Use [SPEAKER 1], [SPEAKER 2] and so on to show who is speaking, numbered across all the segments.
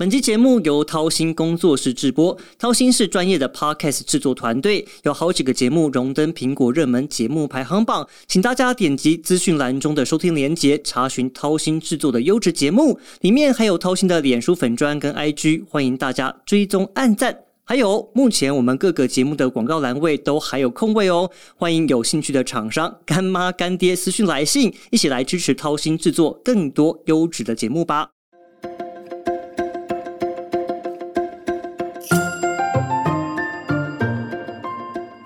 [SPEAKER 1] 本期节目由掏心工作室制播，掏心是专业的 podcast 制作团队，有好几个节目荣登苹果热门节目排行榜，请大家点击资讯栏中的收听连结，查询掏心制作的优质节目，里面还有掏心的脸书粉砖跟 IG，欢迎大家追踪按赞。还有，目前我们各个节目的广告栏位都还有空位哦，欢迎有兴趣的厂商干妈干爹私讯来信，一起来支持掏心制作更多优质的节目吧。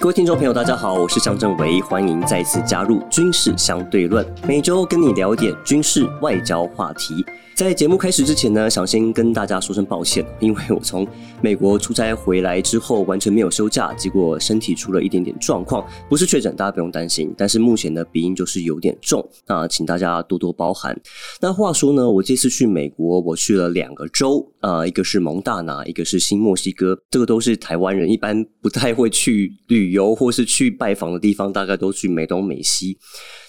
[SPEAKER 1] 各位听众朋友，大家好，我是向正维，欢迎再次加入军事相对论，每周跟你聊点军事外交话题。在节目开始之前呢，想先跟大家说声抱歉，因为我从美国出差回来之后完全没有休假，结果身体出了一点点状况，不是确诊，大家不用担心。但是目前的鼻音就是有点重，那请大家多多包涵。那话说呢，我这次去美国，我去了两个州，啊，一个是蒙大拿，一个是新墨西哥，这个都是台湾人一般不太会去旅游或是去拜访的地方，大概都去美东美西。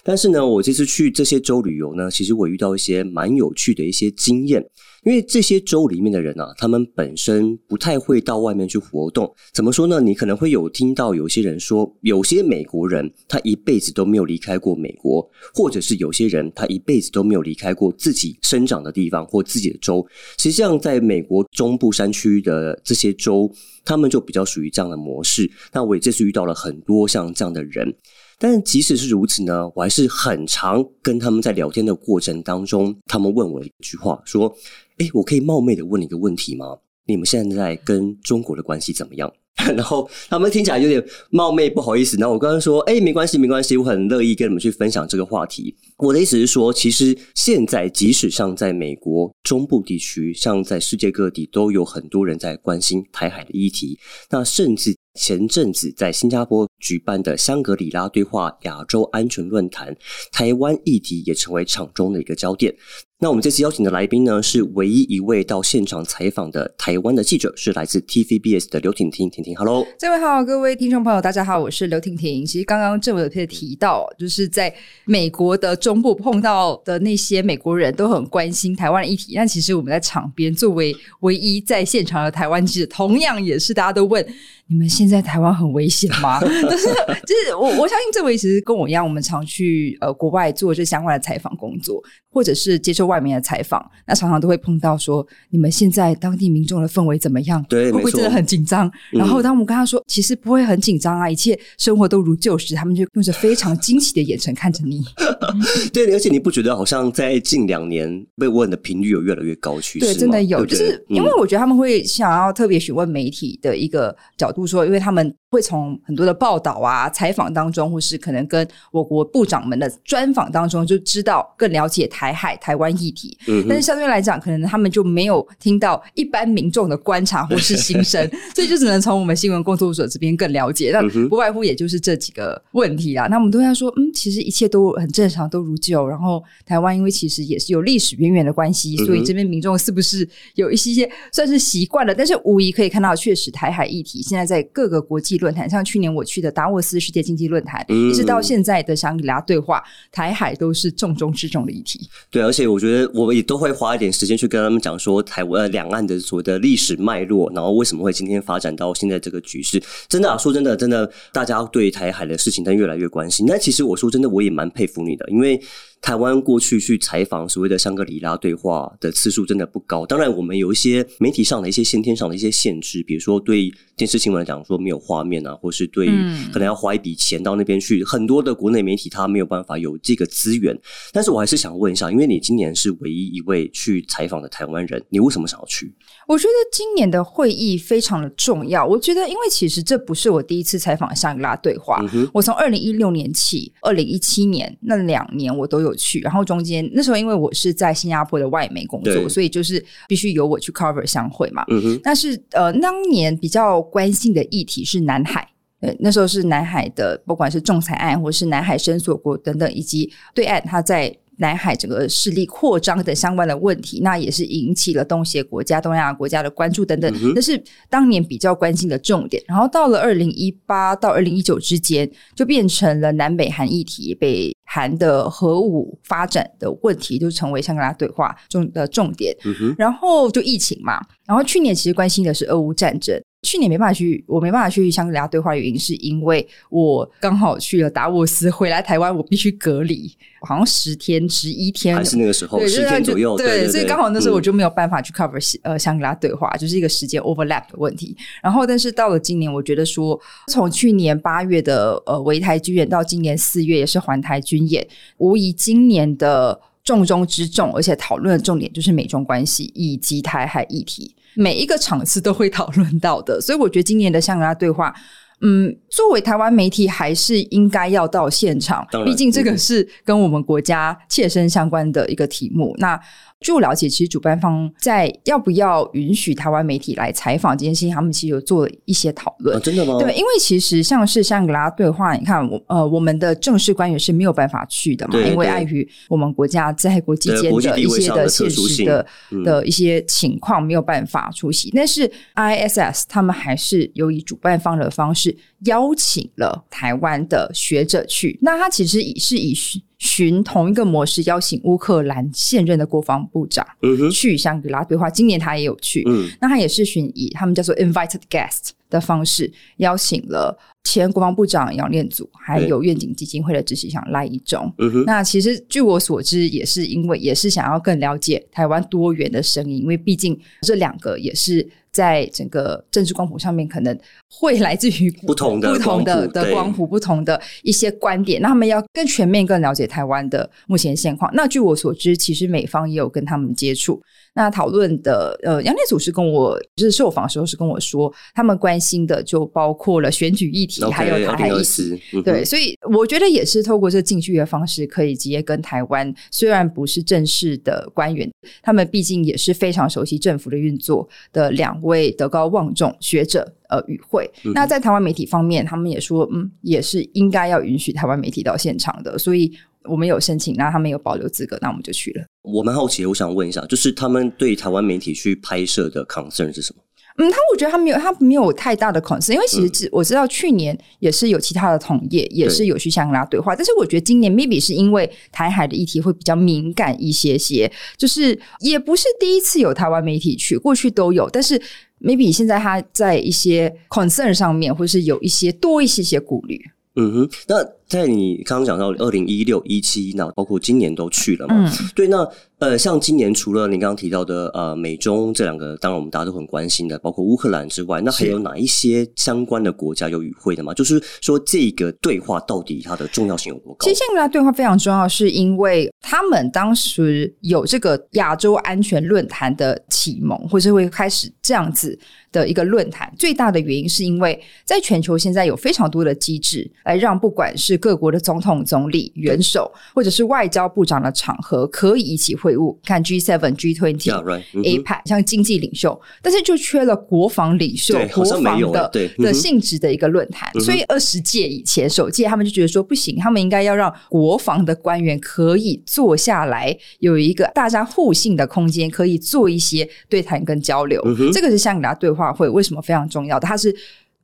[SPEAKER 1] 但是呢，我这次去这些州旅游呢，其实我遇到一些蛮有趣的一些经验。因为这些州里面的人啊，他们本身不太会到外面去活动。怎么说呢？你可能会有听到有些人说，有些美国人他一辈子都没有离开过美国，或者是有些人他一辈子都没有离开过自己生长的地方或自己的州。实际上，在美国中部山区的这些州，他们就比较属于这样的模式。那我也这次遇到了很多像这样的人。但即使是如此呢，我还是很常跟他们在聊天的过程当中，他们问我一句话，说：“哎，我可以冒昧的问你一个问题吗？你们现在跟中国的关系怎么样？” 然后他们听起来有点冒昧，不好意思。那我刚刚说：“哎，没关系，没关系，我很乐意跟你们去分享这个话题。”我的意思是说，其实现在即使像在美国中部地区，像在世界各地，都有很多人在关心台海的议题。那甚至。前阵子在新加坡举办的香格里拉对话亚洲安全论坛，台湾议题也成为场中的一个焦点。那我们这次邀请的来宾呢，是唯一一位到现场采访的台湾的记者，是来自 TVBS 的刘婷婷。婷婷，Hello，
[SPEAKER 2] 这位好，各位听众朋友，大家好，我是刘婷婷。其实刚刚郑伟特提到，就是在美国的中部碰到的那些美国人都很关心台湾的议题，但其实我们在场边作为唯一在现场的台湾记者，同样也是大家都问。你们现在台湾很危险吗？就是就是我我相信这位其实跟我一样，我们常去呃国外做这相关的采访工作，或者是接受外面的采访，那常常都会碰到说，你们现在当地民众的氛围怎么样？
[SPEAKER 1] 对，
[SPEAKER 2] 会不会真的很紧张？然后当我们跟他说，其实不会很紧张啊，一切生活都如旧时，他们就用着非常惊奇的眼神看着你。
[SPEAKER 1] 对，而且你不觉得好像在近两年被问的频率有越来越高趋势？
[SPEAKER 2] 对，真的有，就是因为我觉得他们会想要特别询问媒体的一个角。度说，因为他们。会从很多的报道啊、采访当中，或是可能跟我国部长们的专访当中，就知道更了解台海、台湾议题。嗯，但是相对来讲，可能他们就没有听到一般民众的观察或是心声，所以就只能从我们新闻工作者这边更了解。那不外乎也就是这几个问题啦。那我们都要说，嗯，其实一切都很正常，都如旧。然后台湾因为其实也是有历史渊源的关系，所以这边民众是不是有一些些算是习惯了？但是无疑可以看到，确实台海议题现在在各个国际。论坛像去年我去的达沃斯世界经济论坛，一直到现在的香格里拉对话，台海都是重中之重的议题。
[SPEAKER 1] 对，而且我觉得我们也都会花一点时间去跟他们讲说台湾两岸的所谓的历史脉络，然后为什么会今天发展到现在这个局势。真的啊，说真的，真的，大家对台海的事情，但越来越关心。那其实我说真的，我也蛮佩服你的，因为。台湾过去去采访所谓的香格里拉对话的次数真的不高。当然，我们有一些媒体上的一些先天上的一些限制，比如说对电视新闻来讲说没有画面啊，或是对可能要花一笔钱到那边去，很多的国内媒体他没有办法有这个资源。但是我还是想问一下，因为你今年是唯一一位去采访的台湾人，你为什么想要去？
[SPEAKER 2] 我觉得今年的会议非常的重要。我觉得，因为其实这不是我第一次采访香格里拉对话，我从二零一六年起，二零一七年那两年我都有。去，然后中间那时候因为我是在新加坡的外媒工作，所以就是必须由我去 cover 相会嘛。但是呃，当年比较关心的议题是南海，呃，那时候是南海的，不管是仲裁案，或是南海申索国等等，以及对岸他在。南海整个势力扩张的相关的问题，那也是引起了东协国家、东亚国家的关注等等，那是当年比较关心的重点。然后到了二零一八到二零一九之间，就变成了南北韩议题北韩的核武发展的问题，就成为香格拉对话中的重点。然后就疫情嘛，然后去年其实关心的是俄乌战争。去年没办法去，我没办法去香格里拉对话的原因，是因为我刚好去了达沃斯，回来台湾我必须隔离，好像十天十一天，
[SPEAKER 1] 还是那个时候十天左右，
[SPEAKER 2] 对，所以刚好那时候我就没有办法去 cover 呃香格里拉对话，就是一个时间 overlap 的问题。然后，但是到了今年，我觉得说从去年八月的呃围台军演到今年四月也是环台军演，无疑今年的重中之重，而且讨论的重点就是美中关系以及台海议题。每一个场次都会讨论到的，所以我觉得今年的香格拉对话，嗯，作为台湾媒体还是应该要到现场，毕竟这个是跟我们国家切身相关的一个题目。那据我了解，其实主办方在要不要允许台湾媒体来采访这件事情，他们其实有做一些讨论。
[SPEAKER 1] 真的吗？
[SPEAKER 2] 对，因为其实像是香格拉对话，你看我呃，我们的正式官员是没有办法去的嘛，因为碍于我们国家在国际间的一些的现实的的一些情况，没有办法出席。但是 ISS 他们还是有以主办方的方式邀请了台湾的学者去。那他其实也是以。循同一个模式邀请乌克兰现任的国防部长去香格拉对话，今年他也有去，那他也是循以他们叫做 invited guest 的方式邀请了前国防部长杨念祖，还有愿景基金会的执行长赖一中。那其实据我所知，也是因为也是想要更了解台湾多元的声音，因为毕竟这两个也是。在整个政治光谱上面，可能会来自于
[SPEAKER 1] 不同的
[SPEAKER 2] 不同的的光谱，不同的一些观点。那他们要更全面、更了解台湾的目前现况。那据我所知，其实美方也有跟他们接触。那讨论的呃，杨烈祖是跟我就是受访的时候是跟我说，他们关心的就包括了选举议题，还有台海议题。对，所以我觉得也是透过这近距离的方式，可以直接跟台湾，虽然不是正式的官员，他们毕竟也是非常熟悉政府的运作的两位德高望重学者呃与会。那在台湾媒体方面，他们也说，嗯，也是应该要允许台湾媒体到现场的，所以。我们有申请，那他们有保留资格，那我们就去了。
[SPEAKER 1] 我蛮好奇，我想问一下，就是他们对台湾媒体去拍摄的 concern 是什么？
[SPEAKER 2] 嗯，他我觉得他没有，他没有太大的 concern，因为其实我知道去年也是有其他的同业也是有去香格拉对话，但是我觉得今年 maybe 是因为台海的议题会比较敏感一些些，就是也不是第一次有台湾媒体去，过去都有，但是 maybe 现在他在一些 concern 上面，或是有一些多一些些顾虑。
[SPEAKER 1] 嗯哼，那在你刚刚讲到二零一六一七，那包括今年都去了嘛？对，那。呃，像今年除了您刚刚提到的呃美中这两个，当然我们大家都很关心的，包括乌克兰之外，那还有哪一些相关的国家有与会的吗？就是说这个对话到底它的重要性有多高？
[SPEAKER 2] 其实现在对话非常重要，是因为他们当时有这个亚洲安全论坛的启蒙，或是会开始这样子的一个论坛。最大的原因是因为在全球现在有非常多的机制来让不管是各国的总统、总理、元首，或者是外交部长的场合，可以一起。会晤看 G seven G twenty APEC 像经济领袖，但是就缺了国防领袖、国防的的性质的一个论坛。所以二十届以前首届他们就觉得说不行，他们应该要让国防的官员可以坐下来，有一个大家互信的空间，可以做一些对谈跟交流。这个是香格拉对话会为什么非常重要的？它是。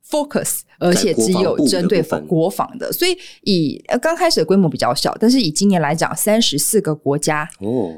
[SPEAKER 2] focus，而且只有针对国防的，所以以刚开始的规模比较小，但是以今年来讲，三十四个国家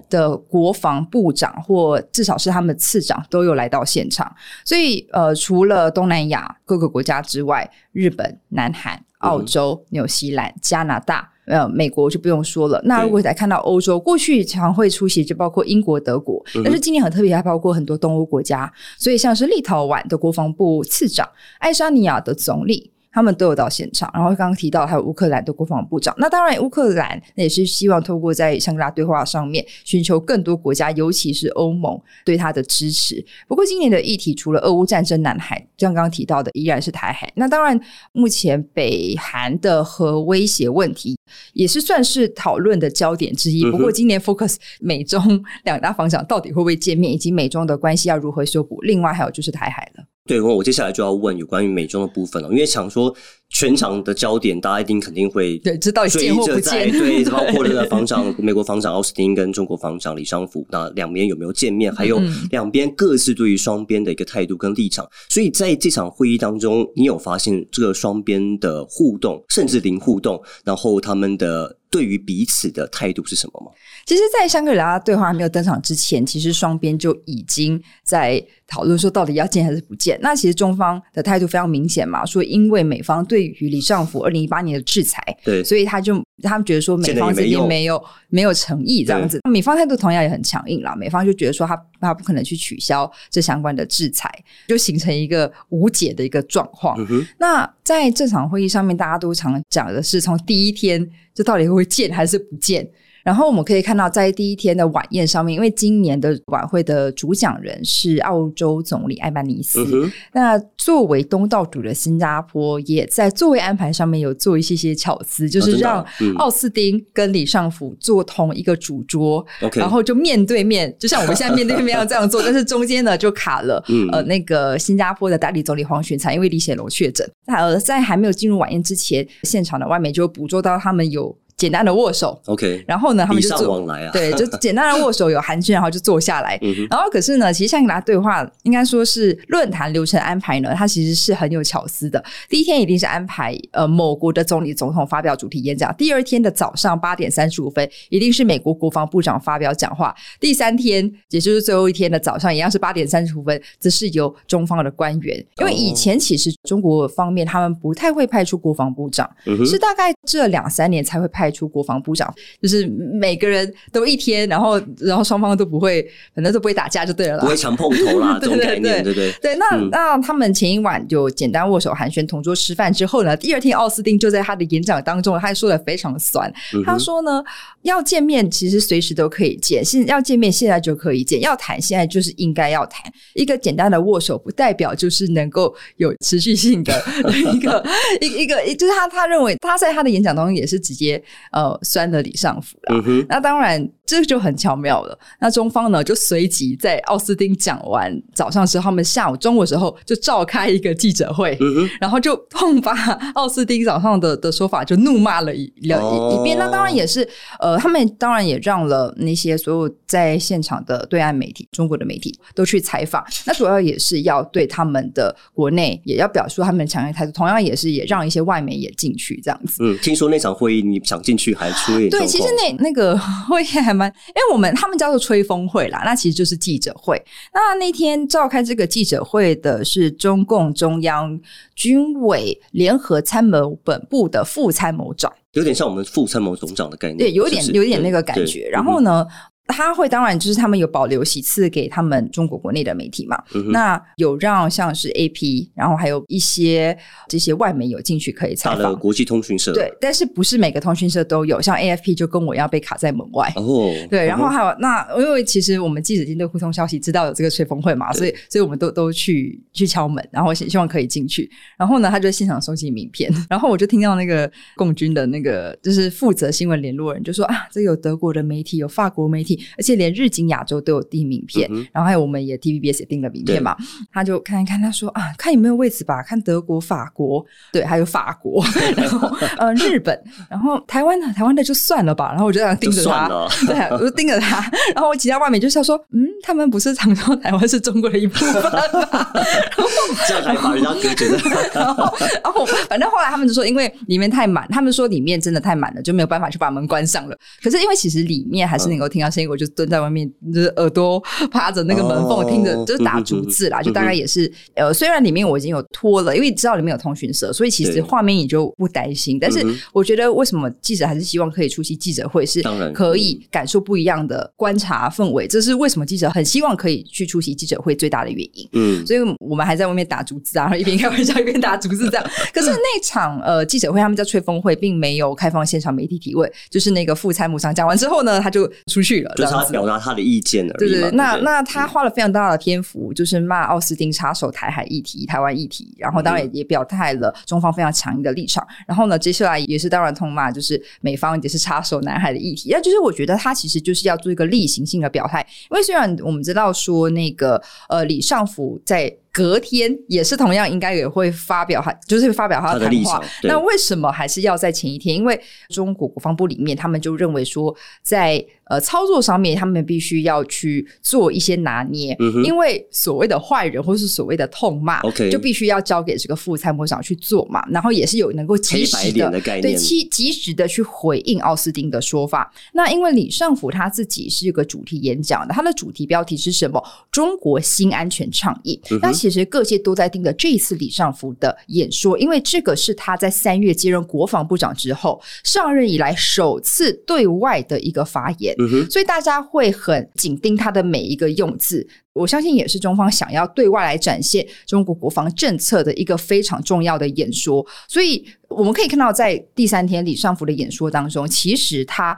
[SPEAKER 2] 的国防部长或至少是他们次长都有来到现场，所以呃，除了东南亚各个国家之外，日本、南韩、澳洲、纽西兰、加拿大。呃，美国就不用说了。那如果再看到欧洲，过去常会出席就包括英国、德国，但是今年很特别，还包括很多东欧国家。所以像是立陶宛的国防部次长、爱沙尼亚的总理。他们都有到现场，然后刚刚提到还有乌克兰的国防部长。那当然，乌克兰也是希望透过在香格拉对话上面，寻求更多国家，尤其是欧盟对他的支持。不过，今年的议题除了俄乌战争、南海，像刚刚提到的，依然是台海。那当然，目前北韩的核威胁问题也是算是讨论的焦点之一。不过，今年 focus 美中两大方向到底会不会见面，以及美中的关系要如何修补。另外，还有就是台海了。
[SPEAKER 1] 对，我接下来就要问有关于美妆的部分了，因为想说全场的焦点，大家一定肯定会
[SPEAKER 2] 对知道
[SPEAKER 1] 追着在对，包括那个防长美国防长奥斯汀跟中国防长李尚福，那两边有没有见面？还有两边各自对于双边的一个态度跟立场。所以在这场会议当中，你有发现这个双边的互动，甚至零互动，然后他们的。对于彼此的态度是什么吗？
[SPEAKER 2] 其实，在香格里拉对话还没有登场之前，其实双边就已经在讨论说到底要见还是不见。那其实中方的态度非常明显嘛，说因为美方对于李尚福二零一八年的制裁，
[SPEAKER 1] 对，
[SPEAKER 2] 所以他就他们觉得说美方这边没有没有诚意这样子。美方态度同样也很强硬啦，美方就觉得说他他不可能去取消这相关的制裁，就形成一个无解的一个状况。那在这场会议上面，大家都常讲的是从第一天就到底会见还是不见。然后我们可以看到，在第一天的晚宴上面，因为今年的晚会的主讲人是澳洲总理艾班尼斯，那作为东道主的新加坡也在座位安排上面有做一些些巧思，就是让奥斯汀跟李尚福坐同一个主桌，然后就面对面，就像我们现在面对面要这样做，但是中间呢就卡了呃那个新加坡的代理总理黄循才，因为李显龙确诊，呃在还没有进入晚宴之前，现场的外媒就捕捉到他们有。简单的握手
[SPEAKER 1] ，OK，
[SPEAKER 2] 然后呢，他们就
[SPEAKER 1] 坐，
[SPEAKER 2] 对，就 简单的握手有寒暄，然后就坐下来。然后可是呢，其实香格拉对话应该说是论坛流程安排呢，它其实是很有巧思的。第一天一定是安排呃某国的总理总统发表主题演讲，第二天的早上八点三十五分一定是美国国防部长发表讲话，第三天也就是最后一天的早上一样是八点三十五分，则是由中方的官员。因为以前其实中国方面他们不太会派出国防部长，是大概这两三年才会派。派出国防部长，就是每个人都一天，然后然后双方都不会，反正都不会打架就对了，
[SPEAKER 1] 不会强碰头啦，这种概念，对对
[SPEAKER 2] 对。那那他们前一晚就简单握手寒暄，同桌吃饭之后呢，第二天奥斯汀就在他的演讲当中，他说的非常酸，他说呢，要见面其实随时都可以见，现要见面现在就可以见，要谈现在就是应该要谈。一个简单的握手不代表就是能够有持续性的 一个一一个，就是他他认为他在他的演讲当中也是直接。呃，酸的李尚福啦，那当然这就很巧妙了。那中方呢，就随即在奥斯汀讲完早上之后，他们下午中午时候就召开一个记者会，然后就痛发奥斯汀早上的的说法，就怒骂了一两一遍。那当然也是，呃，他们当然也让了那些所有在现场的对岸媒体、中国的媒体都去采访。那主要也是要对他们的国内也要表述他们强硬态度，同样也是也让一些外媒也进去这样子。
[SPEAKER 1] 嗯，听说那场会议你想进去还出一
[SPEAKER 2] 对，其实那那个 会议还蛮，因为我们他们叫做吹风会啦，那其实就是记者会。那那天召开这个记者会的是中共中央军委联合参谋本部的副参谋长，
[SPEAKER 1] 有点像我们副参谋总长的概念，
[SPEAKER 2] 对，有点有点那个感觉。然后呢？他会当然就是他们有保留席次给他们中国国内的媒体嘛，那有让像是 A P，然后还有一些这些外媒有进去可以采访。
[SPEAKER 1] 国际通讯社
[SPEAKER 2] 对，但是不是每个通讯社都有，像 A F P 就跟我一样被卡在门外。哦，对，然后还有那因为其实我们记者经对互通消息，知道有这个吹风会嘛，所以所以我们都都去去敲门，然后希希望可以进去。然后呢，他就现场收集名片，然后我就听到那个共军的那个就是负责新闻联络人就说啊，这有德国的媒体，有法国媒体。而且连日经亚洲都有订名片，然后还有我们也 TVBS 也订了名片嘛。他就看一看，他说啊，看有没有位置吧，看德国、法国，对，还有法国，然后呃日本，然后台湾呢，台湾的就算了吧。然后我就这样盯着他，对，我就盯着他。然后我其他外面就是说，嗯，他们不是常说台湾是中国的一部分吗？
[SPEAKER 1] 这样还把人家隔绝的。
[SPEAKER 2] 然后，然后反正后来他们就说，因为里面太满，他们说里面真的太满了，就没有办法去把门关上了。可是因为其实里面还是能够听到声音。我就蹲在外面，就是耳朵趴着那个门缝听着，就是打逐字啦。就大概也是呃，虽然里面我已经有拖了，因为知道里面有通讯社，所以其实画面也就不担心。但是我觉得，为什么记者还是希望可以出席记者会，是可以感受不一样的观察氛围。这是为什么记者很希望可以去出席记者会最大的原因。嗯，所以我们还在外面打竹字啊，然后一边开玩笑一边打竹字这样。可是那场呃记者会，他们叫吹风会，并没有开放现场媒体提问，就是那个副参谋长讲完之后呢，他就出去了。
[SPEAKER 1] 他表达他的意见而
[SPEAKER 2] 已。对对，那那他花了非常大的篇幅，就是骂奥斯汀插手台海议题、台湾议题，然后当然也也表态了中方非常强硬的立场。然后呢，接下来也是当然痛骂，就是美方也是插手南海的议题。那就是我觉得他其实就是要做一个例行性的表态，因为虽然我们知道说那个呃李尚福在。隔天也是同样，应该也会发表，他就是发表他的谈话。那为什么还是要在前一天？因为中国国防部里面，他们就认为说，在呃操作上面，他们必须要去做一些拿捏，因为所谓的坏人或是所谓的痛骂就必须要交给这个副参谋长去做嘛。然后也是有能够及时的对及及时的去回应奥斯汀的说法。那因为李尚福他自己是一个主题演讲的，他的主题标题是什么？中国新安全倡议。那其实各界都在盯着这一次李尚福的演说，因为这个是他在三月接任国防部长之后上任以来首次对外的一个发言，所以大家会很紧盯他的每一个用字。我相信也是中方想要对外来展现中国国防政策的一个非常重要的演说。所以我们可以看到，在第三天李尚福的演说当中，其实他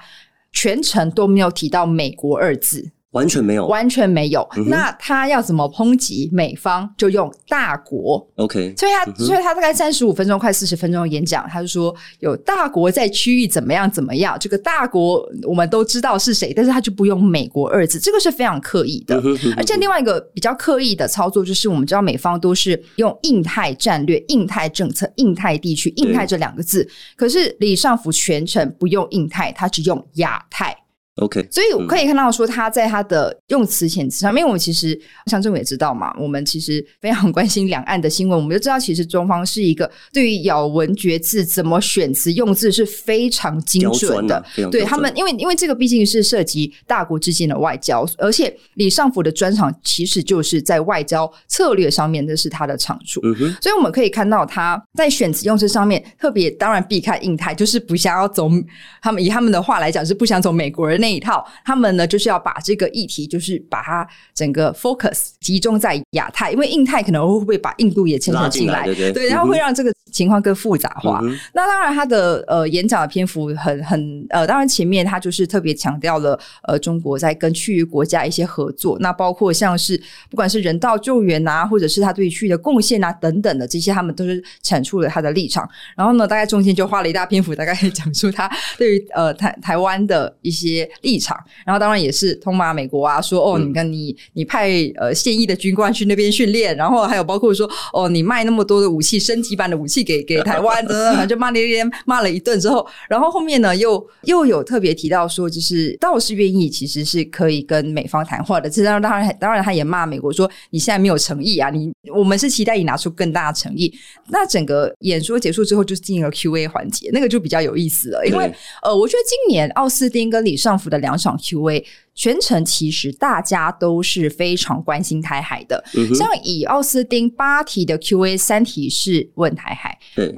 [SPEAKER 2] 全程都没有提到美国二字。
[SPEAKER 1] 完全没有，
[SPEAKER 2] 完全没有。那他要怎么抨击美方？就用大国。
[SPEAKER 1] OK，
[SPEAKER 2] 所以他所以他大概三十五分钟，快四十分钟的演讲，他就说有大国在区域怎么样怎么样。这个大国我们都知道是谁，但是他就不用美国二字，这个是非常刻意的。而且另外一个比较刻意的操作，就是我们知道美方都是用印太战略、印太政策、印太地区、印太这两个字，可是李尚福全程不用印太，他只用亚太。
[SPEAKER 1] OK，
[SPEAKER 2] 所以我可以看到说他在他的用词遣词上面，因为我们其实像政府也知道嘛，我们其实非常关心两岸的新闻，我们就知道其实中方是一个对于咬文嚼字、怎么选词用字是非常精准的。对他们，因为因为这个毕竟是涉及大国之间的外交，而且李尚福的专长其实就是在外交策略上面，这是他的长处。所以我们可以看到他在选词用字上面特别，当然避开印太，就是不想要走他们以他们的话来讲是不想走美国人那。那一套，他们呢就是要把这个议题，就是把它整个 focus 集中在亚太，因为印太可能会不会把印度也牵扯进来，对，然后会让这个情况更复杂化。那当然，他的呃演讲的篇幅很很呃，当然前面他就是特别强调了呃中国在跟区域国家一些合作，那包括像是不管是人道救援啊，或者是他对区域的贡献啊等等的这些，他们都是阐述了他的立场。然后呢，大概中间就花了一大篇幅，大概讲述他对于呃台台湾的一些。立场，然后当然也是通骂美国啊，说哦，你看你你派呃现役的军官去那边训练，然后还有包括说哦，你卖那么多的武器，升级版的武器给给台湾，等等，就骂了一连骂了一顿之后，然后后面呢又又有特别提到说，就是倒是愿意，其实是可以跟美方谈话的。这当然当然当然他也骂美国说你现在没有诚意啊，你我们是期待你拿出更大的诚意。那整个演说结束之后，就是进了 Q&A 环节，那个就比较有意思了，因为呃，我觉得今年奥斯汀跟李尚福的两场 Q&A。全程其实大家都是非常关心台海的，像以奥斯汀八题的 Q&A，三题是问台海；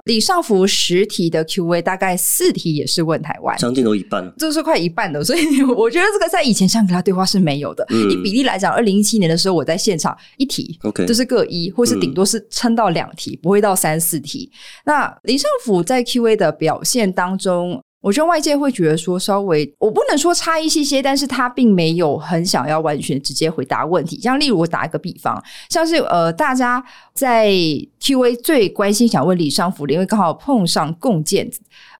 [SPEAKER 2] 李尚福十题的 Q&A，大概四题也是问台湾，
[SPEAKER 1] 将近都一半，
[SPEAKER 2] 这是快一半的。所以我觉得这个在以前香格拉对话是没有的。以比例来讲，二零一七年的时候我在现场一题
[SPEAKER 1] ，OK，
[SPEAKER 2] 就是各一，或是顶多是撑到两题，不会到三四题。那李尚福在 Q&A 的表现当中。我觉得外界会觉得说，稍微我不能说差一些些，但是他并没有很想要完全直接回答问题。像例如我打一个比方，像是呃，大家在 Q&A 最关心想问李尚福的，因为刚好碰上共建。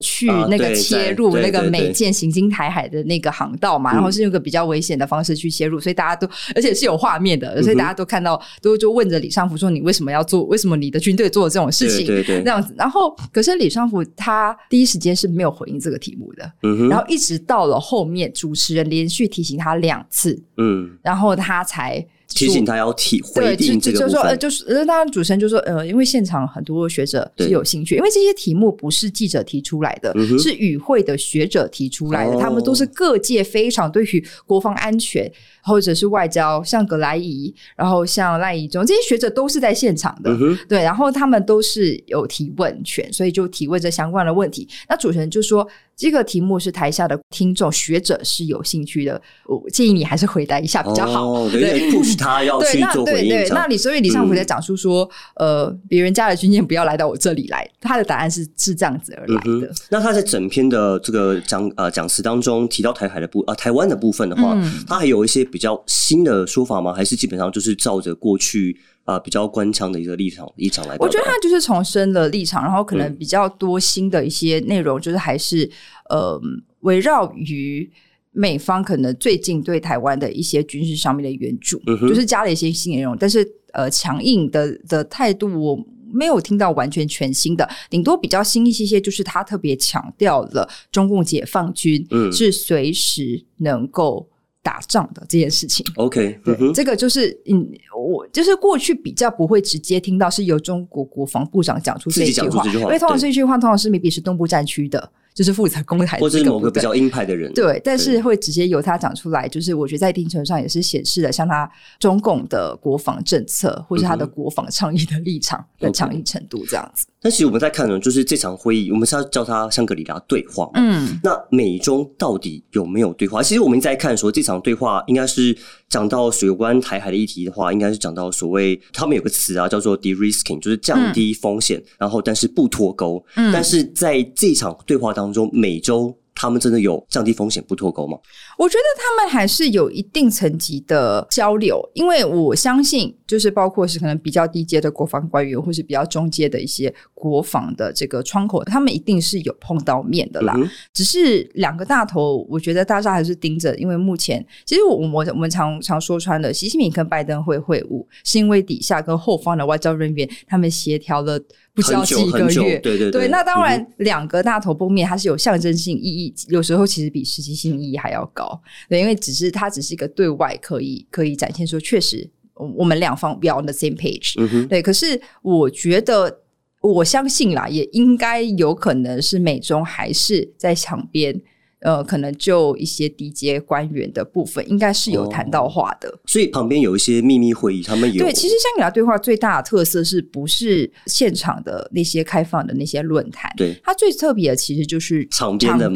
[SPEAKER 2] 去那个切入那个美舰行经台海的那个航道嘛，然后是用个比较危险的方式去切入，所以大家都而且是有画面的，所以大家都看到，都就问着李尚福说：“你为什么要做？为什么你的军队做这种事情？”这样子。然后，可是李尚福他第一时间是没有回应这个题目的，然后一直到了后面，主持人连续提醒他两次，嗯，然后他才。
[SPEAKER 1] 提醒他要体回应这个
[SPEAKER 2] 部分，就是呃，当然主持人就说，呃，因为现场很多学者是有兴趣，因为这些题目不是记者提出来的，是与会的学者提出来的，他们都是各界非常对于国防安全或者是外交，像葛莱仪，然后像赖以中这些学者都是在现场的，对，然后他们都是有提问权，所以就提问这相关的问题。那主持人就说。这个题目是台下的听众学者是有兴趣的，我建议你还是回答一下比较好。
[SPEAKER 1] 对，不许 他要去做回应。
[SPEAKER 2] 那你所以李尚福在讲述说，呃，别人家的军舰不要来到我这里来。他的答案是是这样子而来的。
[SPEAKER 1] 那他在整篇的这个讲呃讲词当中提到台海的部啊台湾的部分的话，他还有一些比较新的说法吗？还是基本上就是照着过去？啊，比较官腔的一个立场立场来，
[SPEAKER 2] 我觉得他就是重申了立场，然后可能比较多新的一些内容，就是还是呃围绕于美方可能最近对台湾的一些军事上面的援助，就是加了一些新内容，但是呃强硬的的态度，我没有听到完全全新的，顶多比较新一些些，就是他特别强调了中共解放军是随时能够打仗的这件事情。
[SPEAKER 1] OK，
[SPEAKER 2] 对，这个就是嗯，我就是过去比较不会直接听到是由中国国防部长讲出这句话，因为通常这句话通常是 maybe 是东部战区的。就是负责公台，
[SPEAKER 1] 或者是某个比较鹰派的人，
[SPEAKER 2] 对，但是会直接由他讲出来。就是我觉得在一定程度上也是显示了像他中共的国防政策，或是他的国防倡议的立场的倡议程度这样子。
[SPEAKER 1] 但其实我们在看呢，就是这场会议，我们是要叫它香格里拉对话。嗯，那美中到底有没有对话？其实我们在看说这场对话，应该是讲到有关台海的议题的话，应该是讲到所谓他们有个词啊，叫做 de-risking，就是降低风险，然后但是不脱钩。嗯，但是在这场对话当中，美洲。他们真的有降低风险不脱钩吗？
[SPEAKER 2] 我觉得他们还是有一定层级的交流，因为我相信，就是包括是可能比较低阶的国防官员，或是比较中阶的一些国防的这个窗口，他们一定是有碰到面的啦。只是两个大头，我觉得大家还是盯着，因为目前其实我我我们常常说穿了，习近平跟拜登会会晤，是因为底下跟后方的外交人员他们协调了。不知道几个月，
[SPEAKER 1] 对对
[SPEAKER 2] 对。那当然，两个大头碰面，它是有象征性意义，有时候其实比实际性意义还要高。对，因为只是它只是一个对外可以可以展现说，确实我们两方 be on the same page。对，可是我觉得，我相信啦，也应该有可能是美中还是在场边。呃，可能就一些低阶官员的部分，应该是有谈到话的。
[SPEAKER 1] 所以旁边有一些秘密会议，他们有
[SPEAKER 2] 对。其实香格里对话最大的特色是不是现场的那些开放的那些论坛？
[SPEAKER 1] 对，
[SPEAKER 2] 它最特别的其实就是
[SPEAKER 1] 场边的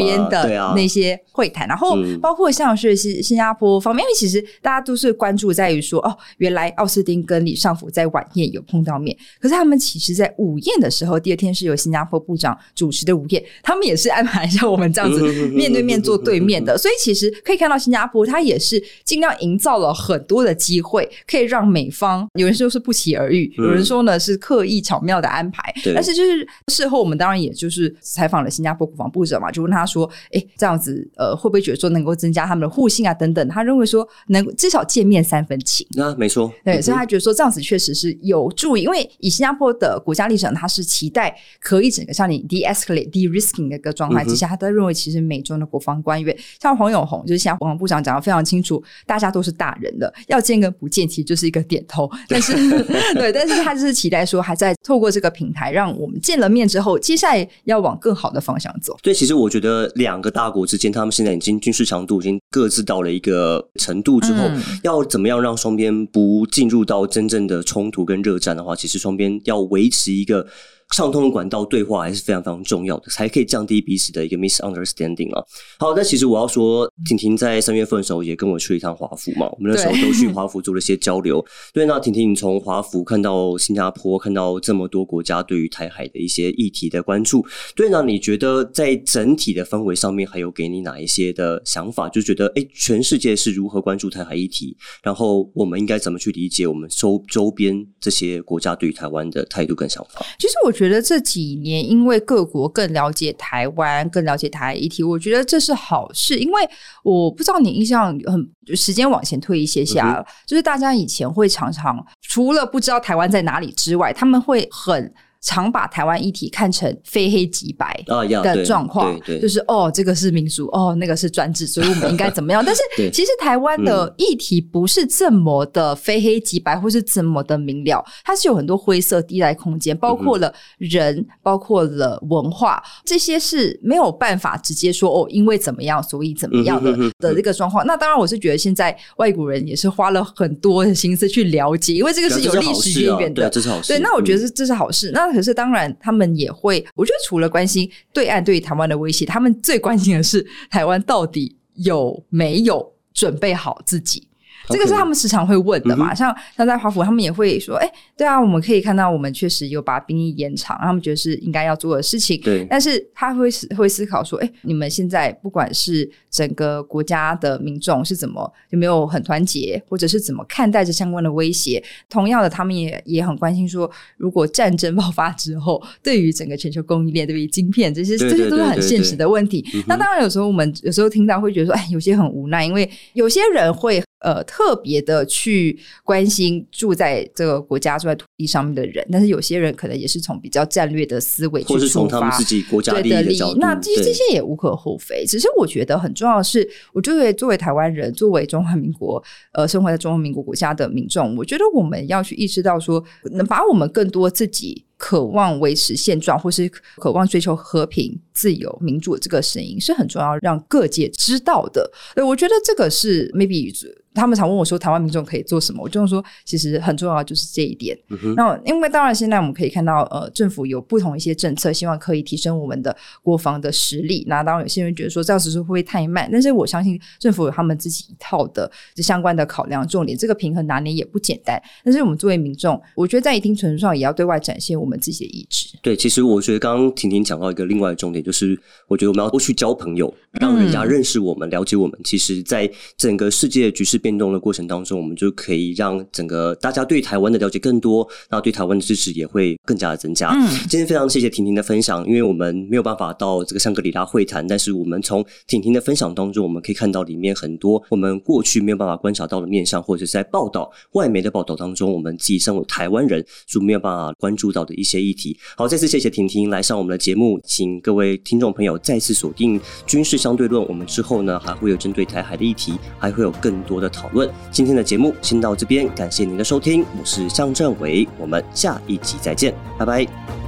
[SPEAKER 2] 那些会谈。然后包括像是新新加坡方面，因为其实大家都是关注在于说，哦，原来奥斯汀跟李尚福在晚宴有碰到面，可是他们其实在午宴的时候，第二天是由新加坡部长主持的午宴，他们也是安排像我们这样子面。对面坐对面的，所以其实可以看到新加坡，它也是尽量营造了很多的机会，可以让美方有人说是不期而遇，有人说呢是刻意巧妙的安排。但是就是事后我们当然也就是采访了新加坡国防部长嘛，就问他说：“哎，这样子呃会不会觉得说能够增加他们的互信啊？等等。”他认为说能至少见面三分情。
[SPEAKER 1] 那没错，
[SPEAKER 2] 对，所以他觉得说这样子确实是有助于，因为以新加坡的国家立场，他是期待可以整个像你 de-escalate、de-risking 的一个状态之下，他都认为其实美中的国防官员像黄永红，就是现在国防部长讲的非常清楚，大家都是大人了，要见跟不见其实就是一个点头。但是，对，但是他就是期待说，还在透过这个平台，让我们见了面之后，接下来要往更好的方向走。
[SPEAKER 1] 对，其实我觉得两个大国之间，他们现在已经军事强度已经各自到了一个程度之后，要怎么样让双边不进入到真正的冲突跟热战的话，其实双边要维持一个。畅通的管道对话还是非常非常重要的，才可以降低彼此的一个 misunderstanding 啊。好，那其实我要说，婷婷在三月份的时候也跟我去了一趟华府嘛，我们那时候都去华府做了一些交流。对，那婷婷，你从华府看到新加坡，看到这么多国家对于台海的一些议题的关注，对，那你觉得在整体的氛围上面，还有给你哪一些的想法？就觉得，哎，全世界是如何关注台海议题？然后我们应该怎么去理解我们周周边这些国家对于台湾的态度跟想法？
[SPEAKER 2] 其实我觉觉得这几年，因为各国更了解台湾，更了解台议题，我觉得这是好事。因为我不知道你印象很时间往前推一些下，就是大家以前会常常除了不知道台湾在哪里之外，他们会很。常把台湾议题看成非黑即白的状况，就是哦，这个是民主，哦，那个是专制，所以我们应该 怎么样？但是其实台湾的议题不是这么的非黑即白，或是这么的明了，它是有很多灰色地带空间，包括了人，包括了文化，这些是没有办法直接说哦，因为怎么样，所以怎么样的的这个状况。那当然，我是觉得现在外国人也是花了很多的心思去了解，因为这个是有历史渊源的，
[SPEAKER 1] 这是好事。
[SPEAKER 2] 对，那我觉得这是好事。那可是，当然，他们也会。我觉得，除了关心对岸对于台湾的威胁，他们最关心的是台湾到底有没有准备好自己。这个是他们时常会问的嘛？像像在华府，他们也会说：“哎，对啊，我们可以看到，我们确实有把兵役延长，他们觉得是应该要做的事情。”
[SPEAKER 1] 对。
[SPEAKER 2] 但是他会会思考说：“哎，你们现在不管是整个国家的民众是怎么有没有很团结，或者是怎么看待这相关的威胁？同样的，他们也也很关心说，如果战争爆发之后，对于整个全球供应链，对于晶片这些，这些都是很现实的问题。那当然，有时候我们有时候听到会觉得说：哎，有些很无奈，因为有些人会呃。特别的去关心住在这个国家、住在土地上面的人，但是有些人可能也是从比较战略的思维去出发，
[SPEAKER 1] 自己国家利益
[SPEAKER 2] 的角度。那其实这些也无可厚非，只是我觉得很重要的是，我作为作为台湾人，作为中华民国呃生活在中华民国国家的民众，我觉得我们要去意识到说，能把我们更多自己。渴望维持现状，或是渴望追求和平、自由、民主的这个声音，是很重要，让各界知道的。我觉得这个是 maybe。他们常问我说：“台湾民众可以做什么？”我就说：“其实很重要就是这一点。”那因为当然现在我们可以看到，呃，政府有不同一些政策，希望可以提升我们的国防的实力。那当然有些人觉得说这样子是会不会太慢？但是我相信政府有他们自己一套的相关的考量重点，这个平衡拿捏也不简单。但是我们作为民众，我觉得在一定程度上也要对外展现我们自己的意志。
[SPEAKER 1] 对，其实我觉得刚刚婷婷讲到一个另外的重点，就是我觉得我们要多去交朋友，让人家认识我们、了解我们。其实，在整个世界局势变动的过程当中。我们就可以让整个大家对台湾的了解更多，那对台湾的支持也会更加的增加。嗯，今天非常谢谢婷婷的分享，因为我们没有办法到这个香格里拉会谈，但是我们从婷婷的分享当中，我们可以看到里面很多我们过去没有办法观察到的面向，或者是在报道外媒的报道当中，我们自己身为台湾人所没有办法关注到的一些议题。好，再次谢谢婷婷来上我们的节目，请各位听众朋友再次锁定军事相对论。我们之后呢还会有针对台海的议题，还会有更多的讨论。今天。的节目先到这边，感谢您的收听，我是向正伟，我们下一集再见，拜拜。